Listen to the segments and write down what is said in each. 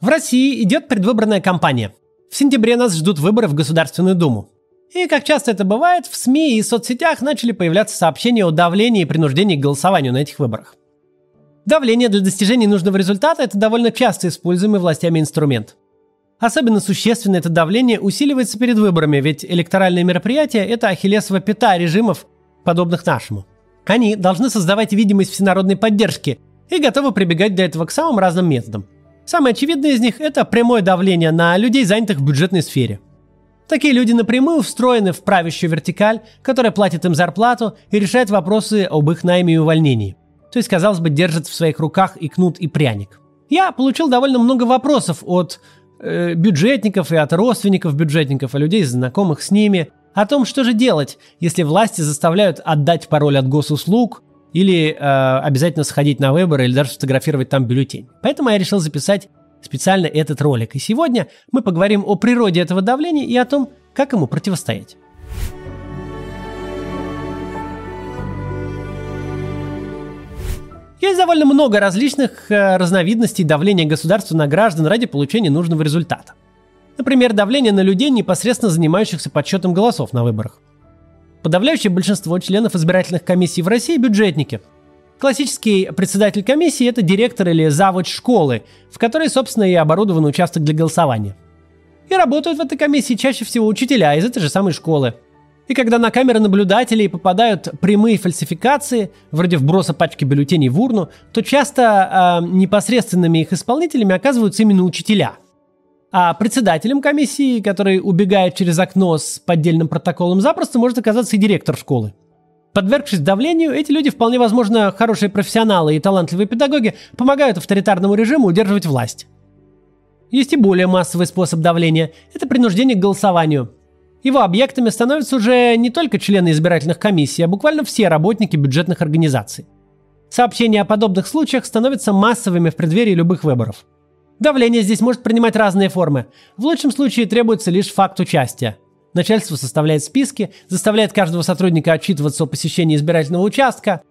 В России идет предвыборная кампания. В сентябре нас ждут выборы в Государственную Думу. И, как часто это бывает, в СМИ и соцсетях начали появляться сообщения о давлении и принуждении к голосованию на этих выборах. Давление для достижения нужного результата – это довольно часто используемый властями инструмент. Особенно существенно это давление усиливается перед выборами, ведь электоральные мероприятия – это ахиллесова пята режимов, подобных нашему. Они должны создавать видимость всенародной поддержки и готовы прибегать для этого к самым разным методам. Самое очевидное из них – это прямое давление на людей, занятых в бюджетной сфере – Такие люди напрямую встроены в правящую вертикаль, которая платит им зарплату и решает вопросы об их найме и увольнении. То есть, казалось бы, держит в своих руках и кнут, и пряник. Я получил довольно много вопросов от э, бюджетников и от родственников бюджетников, и людей, знакомых с ними, о том, что же делать, если власти заставляют отдать пароль от госуслуг или э, обязательно сходить на выборы или даже сфотографировать там бюллетень. Поэтому я решил записать специально этот ролик. И сегодня мы поговорим о природе этого давления и о том, как ему противостоять. Есть довольно много различных э, разновидностей давления государства на граждан ради получения нужного результата. Например, давление на людей, непосредственно занимающихся подсчетом голосов на выборах. Подавляющее большинство членов избирательных комиссий в России – бюджетники – Классический председатель комиссии – это директор или завуч школы, в которой, собственно, и оборудован участок для голосования. И работают в этой комиссии чаще всего учителя из этой же самой школы. И когда на камеры наблюдателей попадают прямые фальсификации, вроде вброса пачки бюллетеней в урну, то часто э, непосредственными их исполнителями оказываются именно учителя. А председателем комиссии, который убегает через окно с поддельным протоколом, запросто может оказаться и директор школы. Подвергшись давлению, эти люди, вполне возможно, хорошие профессионалы и талантливые педагоги, помогают авторитарному режиму удерживать власть. Есть и более массовый способ давления – это принуждение к голосованию. Его объектами становятся уже не только члены избирательных комиссий, а буквально все работники бюджетных организаций. Сообщения о подобных случаях становятся массовыми в преддверии любых выборов. Давление здесь может принимать разные формы. В лучшем случае требуется лишь факт участия – Начальство составляет списки, заставляет каждого сотрудника отчитываться о посещении избирательного участка.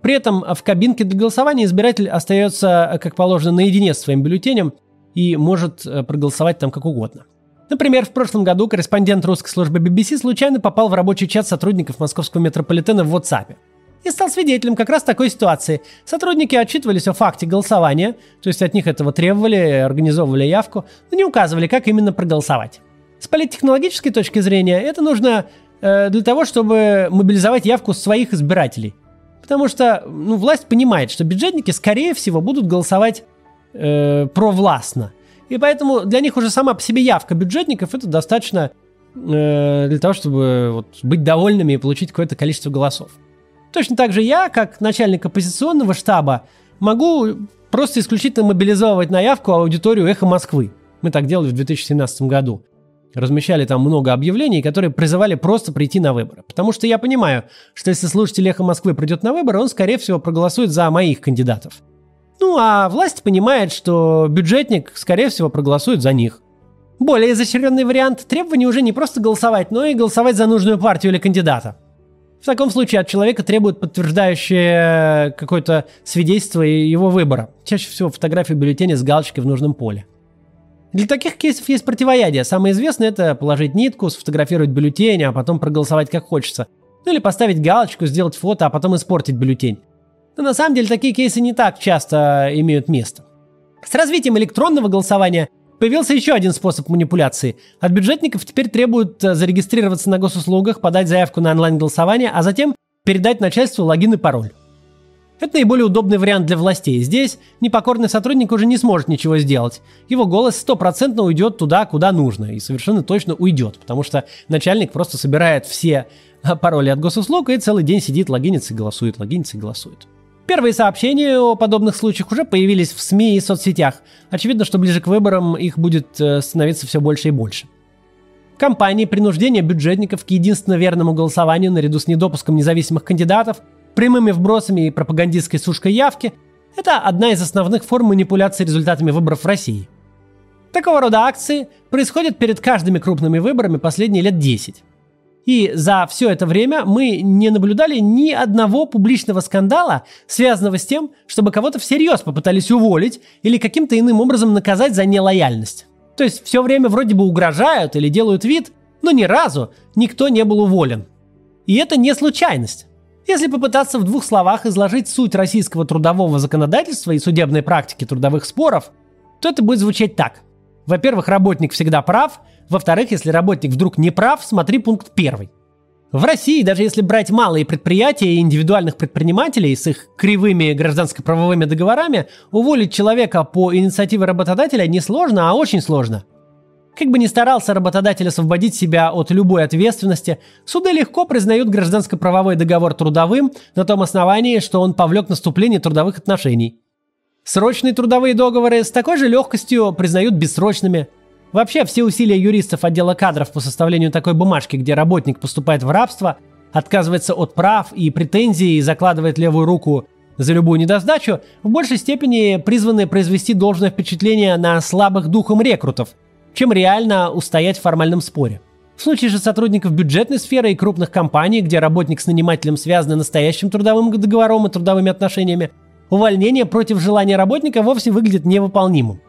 При этом в кабинке для голосования избиратель остается, как положено, наедине с своим бюллетенем и может э, проголосовать там как угодно. Например, в прошлом году корреспондент русской службы BBC случайно попал в рабочий чат сотрудников московского метрополитена в WhatsApp и стал свидетелем как раз такой ситуации. Сотрудники отчитывались о факте голосования, то есть от них этого требовали, организовывали явку, но не указывали, как именно проголосовать. С политтехнологической точки зрения это нужно э, для того, чтобы мобилизовать явку своих избирателей. Потому что ну, власть понимает, что бюджетники, скорее всего, будут голосовать э, провластно. И поэтому для них уже сама по себе явка бюджетников это достаточно э, для того, чтобы вот, быть довольными и получить какое-то количество голосов. Точно так же я, как начальник оппозиционного штаба, могу просто исключительно мобилизовывать на явку аудиторию «Эхо Москвы». Мы так делали в 2017 году размещали там много объявлений, которые призывали просто прийти на выборы. Потому что я понимаю, что если слушатель «Эхо Москвы» придет на выборы, он, скорее всего, проголосует за моих кандидатов. Ну, а власть понимает, что бюджетник, скорее всего, проголосует за них. Более изощренный вариант – требование уже не просто голосовать, но и голосовать за нужную партию или кандидата. В таком случае от человека требуют подтверждающее какое-то свидетельство его выбора. Чаще всего фотографию бюллетеня с галочкой в нужном поле. Для таких кейсов есть противоядие. Самое известное это положить нитку, сфотографировать бюллетень, а потом проголосовать как хочется. Ну или поставить галочку, сделать фото, а потом испортить бюллетень. Но на самом деле такие кейсы не так часто имеют место. С развитием электронного голосования появился еще один способ манипуляции. От бюджетников теперь требуют э, зарегистрироваться на госуслугах, подать заявку на онлайн-голосование, а затем передать начальству логин и пароль. Это наиболее удобный вариант для властей. Здесь непокорный сотрудник уже не сможет ничего сделать. Его голос стопроцентно уйдет туда, куда нужно. И совершенно точно уйдет. Потому что начальник просто собирает все пароли от госуслуг и целый день сидит, логинится и голосует, логинится и голосует. Первые сообщения о подобных случаях уже появились в СМИ и соцсетях. Очевидно, что ближе к выборам их будет э, становиться все больше и больше. Компании принуждения бюджетников к единственно верному голосованию наряду с недопуском независимых кандидатов прямыми вбросами и пропагандистской сушкой явки – это одна из основных форм манипуляции результатами выборов в России. Такого рода акции происходят перед каждыми крупными выборами последние лет 10. И за все это время мы не наблюдали ни одного публичного скандала, связанного с тем, чтобы кого-то всерьез попытались уволить или каким-то иным образом наказать за нелояльность. То есть все время вроде бы угрожают или делают вид, но ни разу никто не был уволен. И это не случайность. Если попытаться в двух словах изложить суть российского трудового законодательства и судебной практики трудовых споров, то это будет звучать так. Во-первых, работник всегда прав – во-вторых, если работник вдруг не прав, смотри пункт первый. В России, даже если брать малые предприятия и индивидуальных предпринимателей с их кривыми гражданско-правовыми договорами, уволить человека по инициативе работодателя не сложно, а очень сложно. Как бы ни старался работодатель освободить себя от любой ответственности, суды легко признают гражданско-правовой договор трудовым на том основании, что он повлек наступление трудовых отношений. Срочные трудовые договоры с такой же легкостью признают бессрочными – Вообще, все усилия юристов отдела кадров по составлению такой бумажки, где работник поступает в рабство, отказывается от прав и претензий и закладывает левую руку за любую недосдачу, в большей степени призваны произвести должное впечатление на слабых духом рекрутов, чем реально устоять в формальном споре. В случае же сотрудников бюджетной сферы и крупных компаний, где работник с нанимателем связаны настоящим трудовым договором и трудовыми отношениями, увольнение против желания работника вовсе выглядит невыполнимым.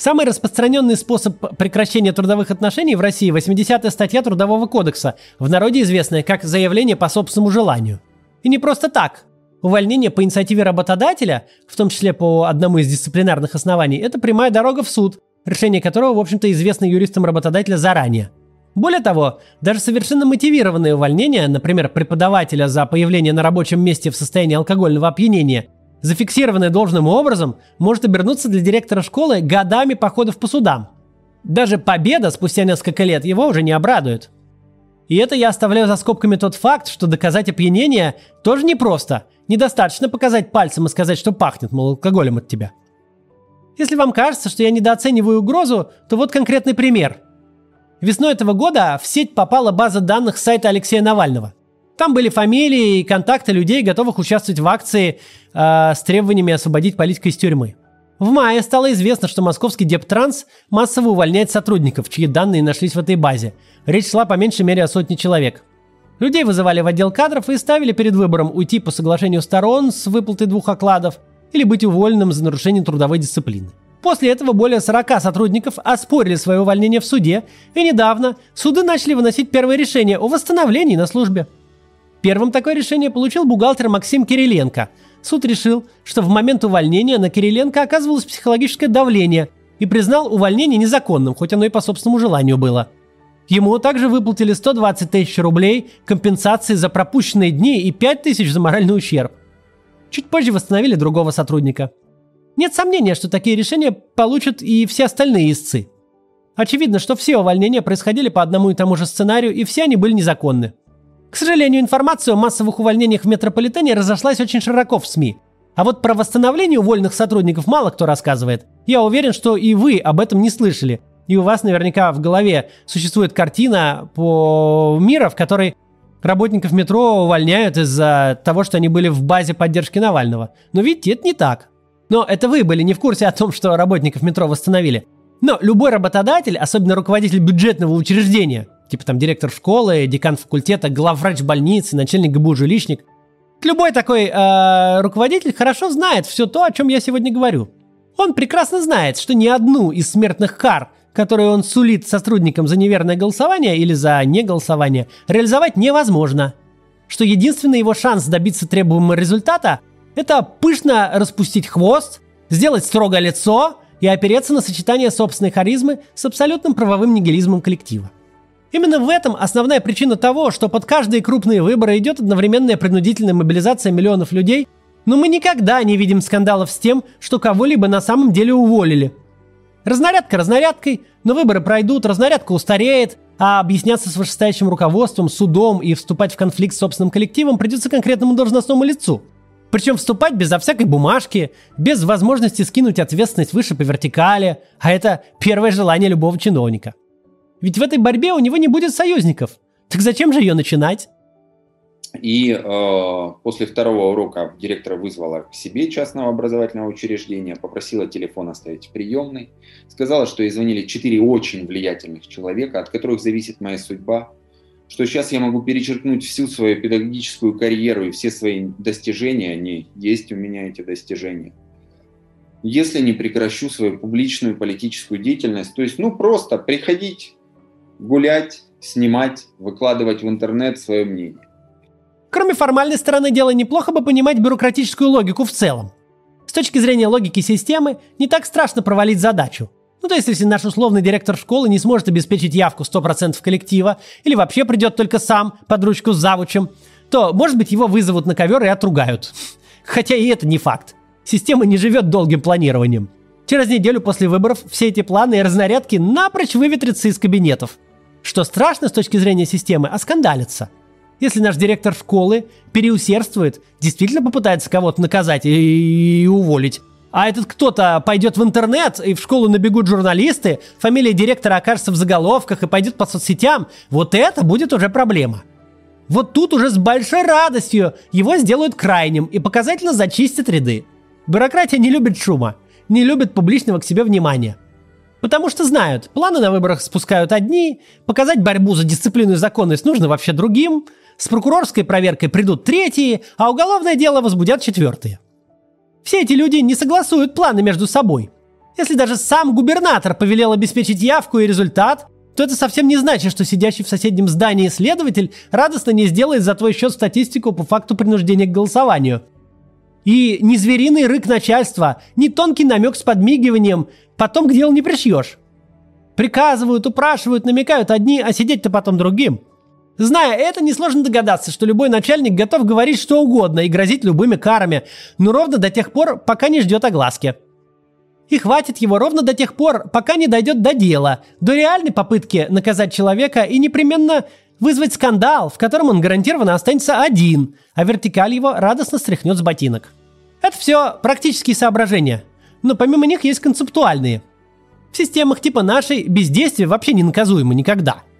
Самый распространенный способ прекращения трудовых отношений в России – 80-я статья Трудового кодекса, в народе известная как заявление по собственному желанию. И не просто так. Увольнение по инициативе работодателя, в том числе по одному из дисциплинарных оснований, это прямая дорога в суд, решение которого, в общем-то, известно юристам работодателя заранее. Более того, даже совершенно мотивированное увольнение, например, преподавателя за появление на рабочем месте в состоянии алкогольного опьянения – зафиксированное должным образом, может обернуться для директора школы годами походов по судам. Даже победа спустя несколько лет его уже не обрадует. И это я оставляю за скобками тот факт, что доказать опьянение тоже непросто. Недостаточно показать пальцем и сказать, что пахнет, мол, алкоголем от тебя. Если вам кажется, что я недооцениваю угрозу, то вот конкретный пример. Весной этого года в сеть попала база данных сайта Алексея Навального. Там были фамилии и контакты людей, готовых участвовать в акции э, с требованиями освободить политика из тюрьмы. В мае стало известно, что московский Дептранс массово увольняет сотрудников, чьи данные нашлись в этой базе. Речь шла по меньшей мере о сотне человек. Людей вызывали в отдел кадров и ставили перед выбором уйти по соглашению сторон с выплатой двух окладов или быть уволенным за нарушение трудовой дисциплины. После этого более 40 сотрудников оспорили свое увольнение в суде, и недавно суды начали выносить первое решение о восстановлении на службе. Первым такое решение получил бухгалтер Максим Кириленко. Суд решил, что в момент увольнения на Кириленко оказывалось психологическое давление и признал увольнение незаконным, хоть оно и по собственному желанию было. Ему также выплатили 120 тысяч рублей компенсации за пропущенные дни и 5 тысяч за моральный ущерб. Чуть позже восстановили другого сотрудника. Нет сомнения, что такие решения получат и все остальные истцы. Очевидно, что все увольнения происходили по одному и тому же сценарию, и все они были незаконны. К сожалению, информация о массовых увольнениях в метрополитене разошлась очень широко в СМИ. А вот про восстановление уволенных сотрудников мало кто рассказывает. Я уверен, что и вы об этом не слышали. И у вас наверняка в голове существует картина по мира, в которой работников метро увольняют из-за того, что они были в базе поддержки Навального. Но видите, это не так. Но это вы были не в курсе о том, что работников метро восстановили. Но любой работодатель, особенно руководитель бюджетного учреждения, Типа там директор школы, декан факультета, главврач больницы, начальник ГБУ жилищник. Любой такой э, руководитель хорошо знает все то, о чем я сегодня говорю. Он прекрасно знает, что ни одну из смертных кар, которые он сулит сотрудникам за неверное голосование или за неголосование, реализовать невозможно. Что единственный его шанс добиться требуемого результата – это пышно распустить хвост, сделать строгое лицо и опереться на сочетание собственной харизмы с абсолютным правовым нигилизмом коллектива. Именно в этом основная причина того, что под каждые крупные выборы идет одновременная принудительная мобилизация миллионов людей, но мы никогда не видим скандалов с тем, что кого-либо на самом деле уволили. Разнарядка разнарядкой, но выборы пройдут, разнарядка устареет, а объясняться с вышестоящим руководством, судом и вступать в конфликт с собственным коллективом придется конкретному должностному лицу. Причем вступать безо всякой бумажки, без возможности скинуть ответственность выше по вертикали, а это первое желание любого чиновника. Ведь в этой борьбе у него не будет союзников. Так зачем же ее начинать? И э, после второго урока директора вызвала к себе частного образовательного учреждения, попросила телефон оставить в приемной, сказала, что ей звонили четыре очень влиятельных человека, от которых зависит моя судьба, что сейчас я могу перечеркнуть всю свою педагогическую карьеру и все свои достижения, они есть у меня эти достижения. Если не прекращу свою публичную политическую деятельность, то есть, ну, просто приходить, гулять, снимать, выкладывать в интернет свое мнение. Кроме формальной стороны дела, неплохо бы понимать бюрократическую логику в целом. С точки зрения логики системы, не так страшно провалить задачу. Ну, то есть, если наш условный директор школы не сможет обеспечить явку 100% коллектива, или вообще придет только сам под ручку с завучем, то, может быть, его вызовут на ковер и отругают. Хотя и это не факт. Система не живет долгим планированием. Через неделю после выборов все эти планы и разнарядки напрочь выветрятся из кабинетов. Что страшно с точки зрения системы, оскандалится. Если наш директор школы переусердствует, действительно попытается кого-то наказать и, и уволить, а этот кто-то пойдет в интернет, и в школу набегут журналисты, фамилия директора окажется в заголовках и пойдет по соцсетям, вот это будет уже проблема. Вот тут уже с большой радостью его сделают крайним и показательно зачистят ряды. Бюрократия не любит шума, не любит публичного к себе внимания. Потому что знают, планы на выборах спускают одни, показать борьбу за дисциплину и законность нужно вообще другим, с прокурорской проверкой придут третьи, а уголовное дело возбудят четвертые. Все эти люди не согласуют планы между собой. Если даже сам губернатор повелел обеспечить явку и результат, то это совсем не значит, что сидящий в соседнем здании следователь радостно не сделает за твой счет статистику по факту принуждения к голосованию. И ни звериный рык начальства, ни тонкий намек с подмигиванием потом к делу не пришьешь. Приказывают, упрашивают, намекают одни, а сидеть-то потом другим. Зная это, несложно догадаться, что любой начальник готов говорить что угодно и грозить любыми карами, но ровно до тех пор, пока не ждет огласки. И хватит его ровно до тех пор, пока не дойдет до дела, до реальной попытки наказать человека и непременно вызвать скандал, в котором он гарантированно останется один, а вертикаль его радостно стряхнет с ботинок. Это все практические соображения, но помимо них есть концептуальные. В системах типа нашей бездействие вообще не наказуемо никогда –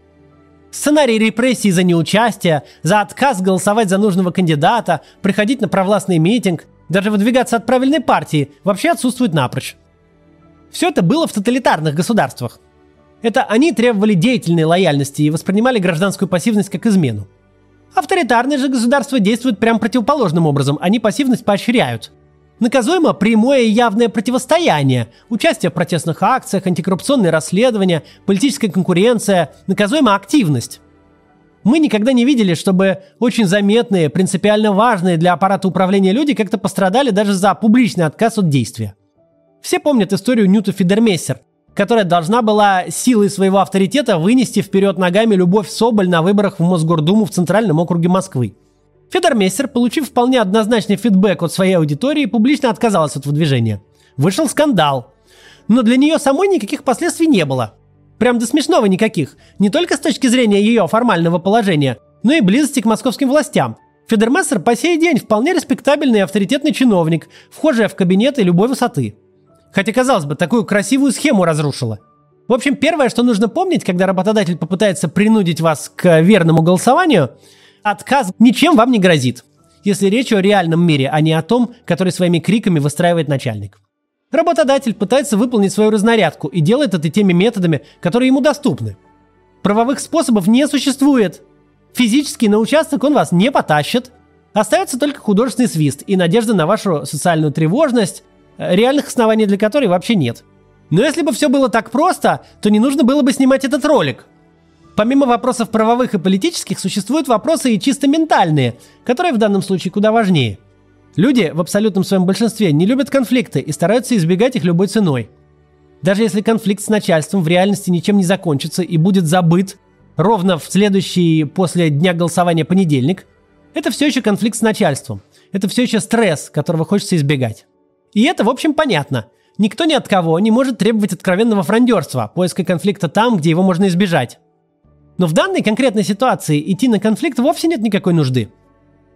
Сценарий репрессий за неучастие, за отказ голосовать за нужного кандидата, приходить на провластный митинг, даже выдвигаться от правильной партии вообще отсутствует напрочь. Все это было в тоталитарных государствах. Это они требовали деятельной лояльности и воспринимали гражданскую пассивность как измену. Авторитарные же государства действуют прям противоположным образом, они пассивность поощряют. Наказуемо прямое и явное противостояние, участие в протестных акциях, антикоррупционные расследования, политическая конкуренция, наказуема активность. Мы никогда не видели, чтобы очень заметные, принципиально важные для аппарата управления люди как-то пострадали даже за публичный отказ от действия. Все помнят историю Ньюта Фидермессер, которая должна была силой своего авторитета вынести вперед ногами Любовь Соболь на выборах в Мосгордуму в Центральном округе Москвы. Федор получив вполне однозначный фидбэк от своей аудитории, публично отказалась от выдвижения. Вышел скандал. Но для нее самой никаких последствий не было. Прям до смешного никаких. Не только с точки зрения ее формального положения, но и близости к московским властям. Федермессер по сей день вполне респектабельный и авторитетный чиновник, вхожий в кабинеты любой высоты. Хотя, казалось бы, такую красивую схему разрушила. В общем, первое, что нужно помнить, когда работодатель попытается принудить вас к верному голосованию – Отказ ничем вам не грозит, если речь о реальном мире, а не о том, который своими криками выстраивает начальник. Работодатель пытается выполнить свою разнарядку и делает это теми методами, которые ему доступны. Правовых способов не существует. Физически на участок он вас не потащит. Остается только художественный свист и надежда на вашу социальную тревожность, реальных оснований для которой вообще нет. Но если бы все было так просто, то не нужно было бы снимать этот ролик. Помимо вопросов правовых и политических, существуют вопросы и чисто ментальные, которые в данном случае куда важнее. Люди в абсолютном своем большинстве не любят конфликты и стараются избегать их любой ценой. Даже если конфликт с начальством в реальности ничем не закончится и будет забыт ровно в следующий после дня голосования понедельник, это все еще конфликт с начальством. Это все еще стресс, которого хочется избегать. И это, в общем, понятно. Никто ни от кого не может требовать откровенного фрондерства, поиска конфликта там, где его можно избежать. Но в данной конкретной ситуации идти на конфликт вовсе нет никакой нужды.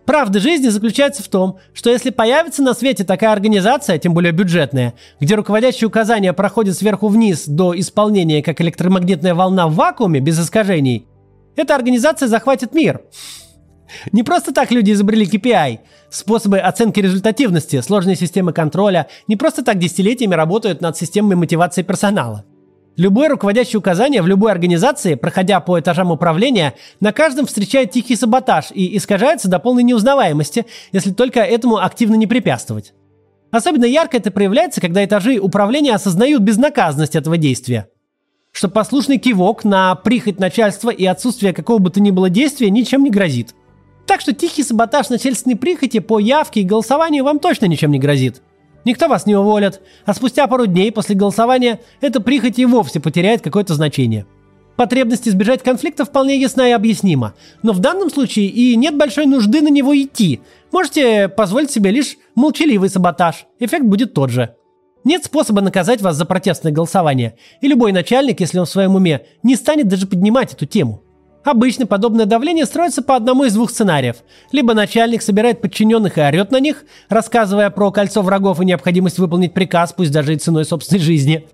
Правда жизни заключается в том, что если появится на свете такая организация, тем более бюджетная, где руководящие указания проходят сверху вниз до исполнения как электромагнитная волна в вакууме без искажений, эта организация захватит мир. Не просто так люди изобрели KPI, способы оценки результативности, сложные системы контроля, не просто так десятилетиями работают над системой мотивации персонала. Любое руководящее указание в любой организации, проходя по этажам управления, на каждом встречает тихий саботаж и искажается до полной неузнаваемости, если только этому активно не препятствовать. Особенно ярко это проявляется, когда этажи управления осознают безнаказанность этого действия. Что послушный кивок на прихоть начальства и отсутствие какого бы то ни было действия ничем не грозит. Так что тихий саботаж начальственной прихоти по явке и голосованию вам точно ничем не грозит. Никто вас не уволит, а спустя пару дней после голосования эта прихоть и вовсе потеряет какое-то значение. Потребность избежать конфликта вполне ясна и объяснима, но в данном случае и нет большой нужды на него идти. Можете позволить себе лишь молчаливый саботаж, эффект будет тот же. Нет способа наказать вас за протестное голосование, и любой начальник, если он в своем уме, не станет даже поднимать эту тему. Обычно подобное давление строится по одному из двух сценариев. Либо начальник собирает подчиненных и орет на них, рассказывая про кольцо врагов и необходимость выполнить приказ, пусть даже и ценой собственной жизни.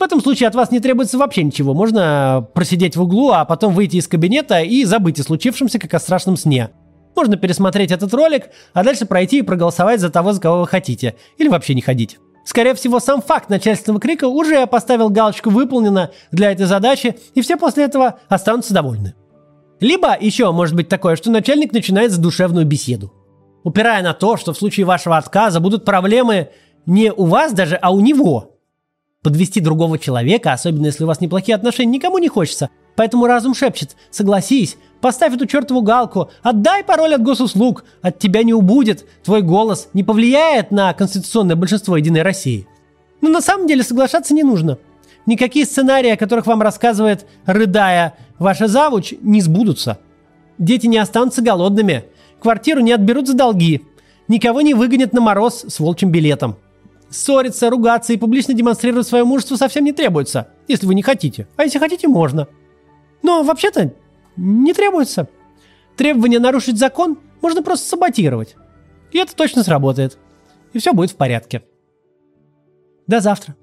В этом случае от вас не требуется вообще ничего. Можно просидеть в углу, а потом выйти из кабинета и забыть о случившемся, как о страшном сне. Можно пересмотреть этот ролик, а дальше пройти и проголосовать за того, за кого вы хотите. Или вообще не ходить. Скорее всего, сам факт начальственного крика уже поставил галочку «выполнено» для этой задачи, и все после этого останутся довольны. Либо еще может быть такое, что начальник начинает задушевную беседу, упирая на то, что в случае вашего отказа будут проблемы не у вас даже, а у него. Подвести другого человека, особенно если у вас неплохие отношения, никому не хочется. Поэтому разум шепчет «согласись, Поставь эту чертову галку. Отдай пароль от госуслуг. От тебя не убудет. Твой голос не повлияет на конституционное большинство Единой России. Но на самом деле соглашаться не нужно. Никакие сценарии, о которых вам рассказывает, рыдая, ваша завуч, не сбудутся. Дети не останутся голодными. Квартиру не отберут за долги. Никого не выгонят на мороз с волчьим билетом. Ссориться, ругаться и публично демонстрировать свое мужество совсем не требуется, если вы не хотите. А если хотите, можно. Но вообще-то не требуется. Требование нарушить закон можно просто саботировать. И это точно сработает. И все будет в порядке. До завтра.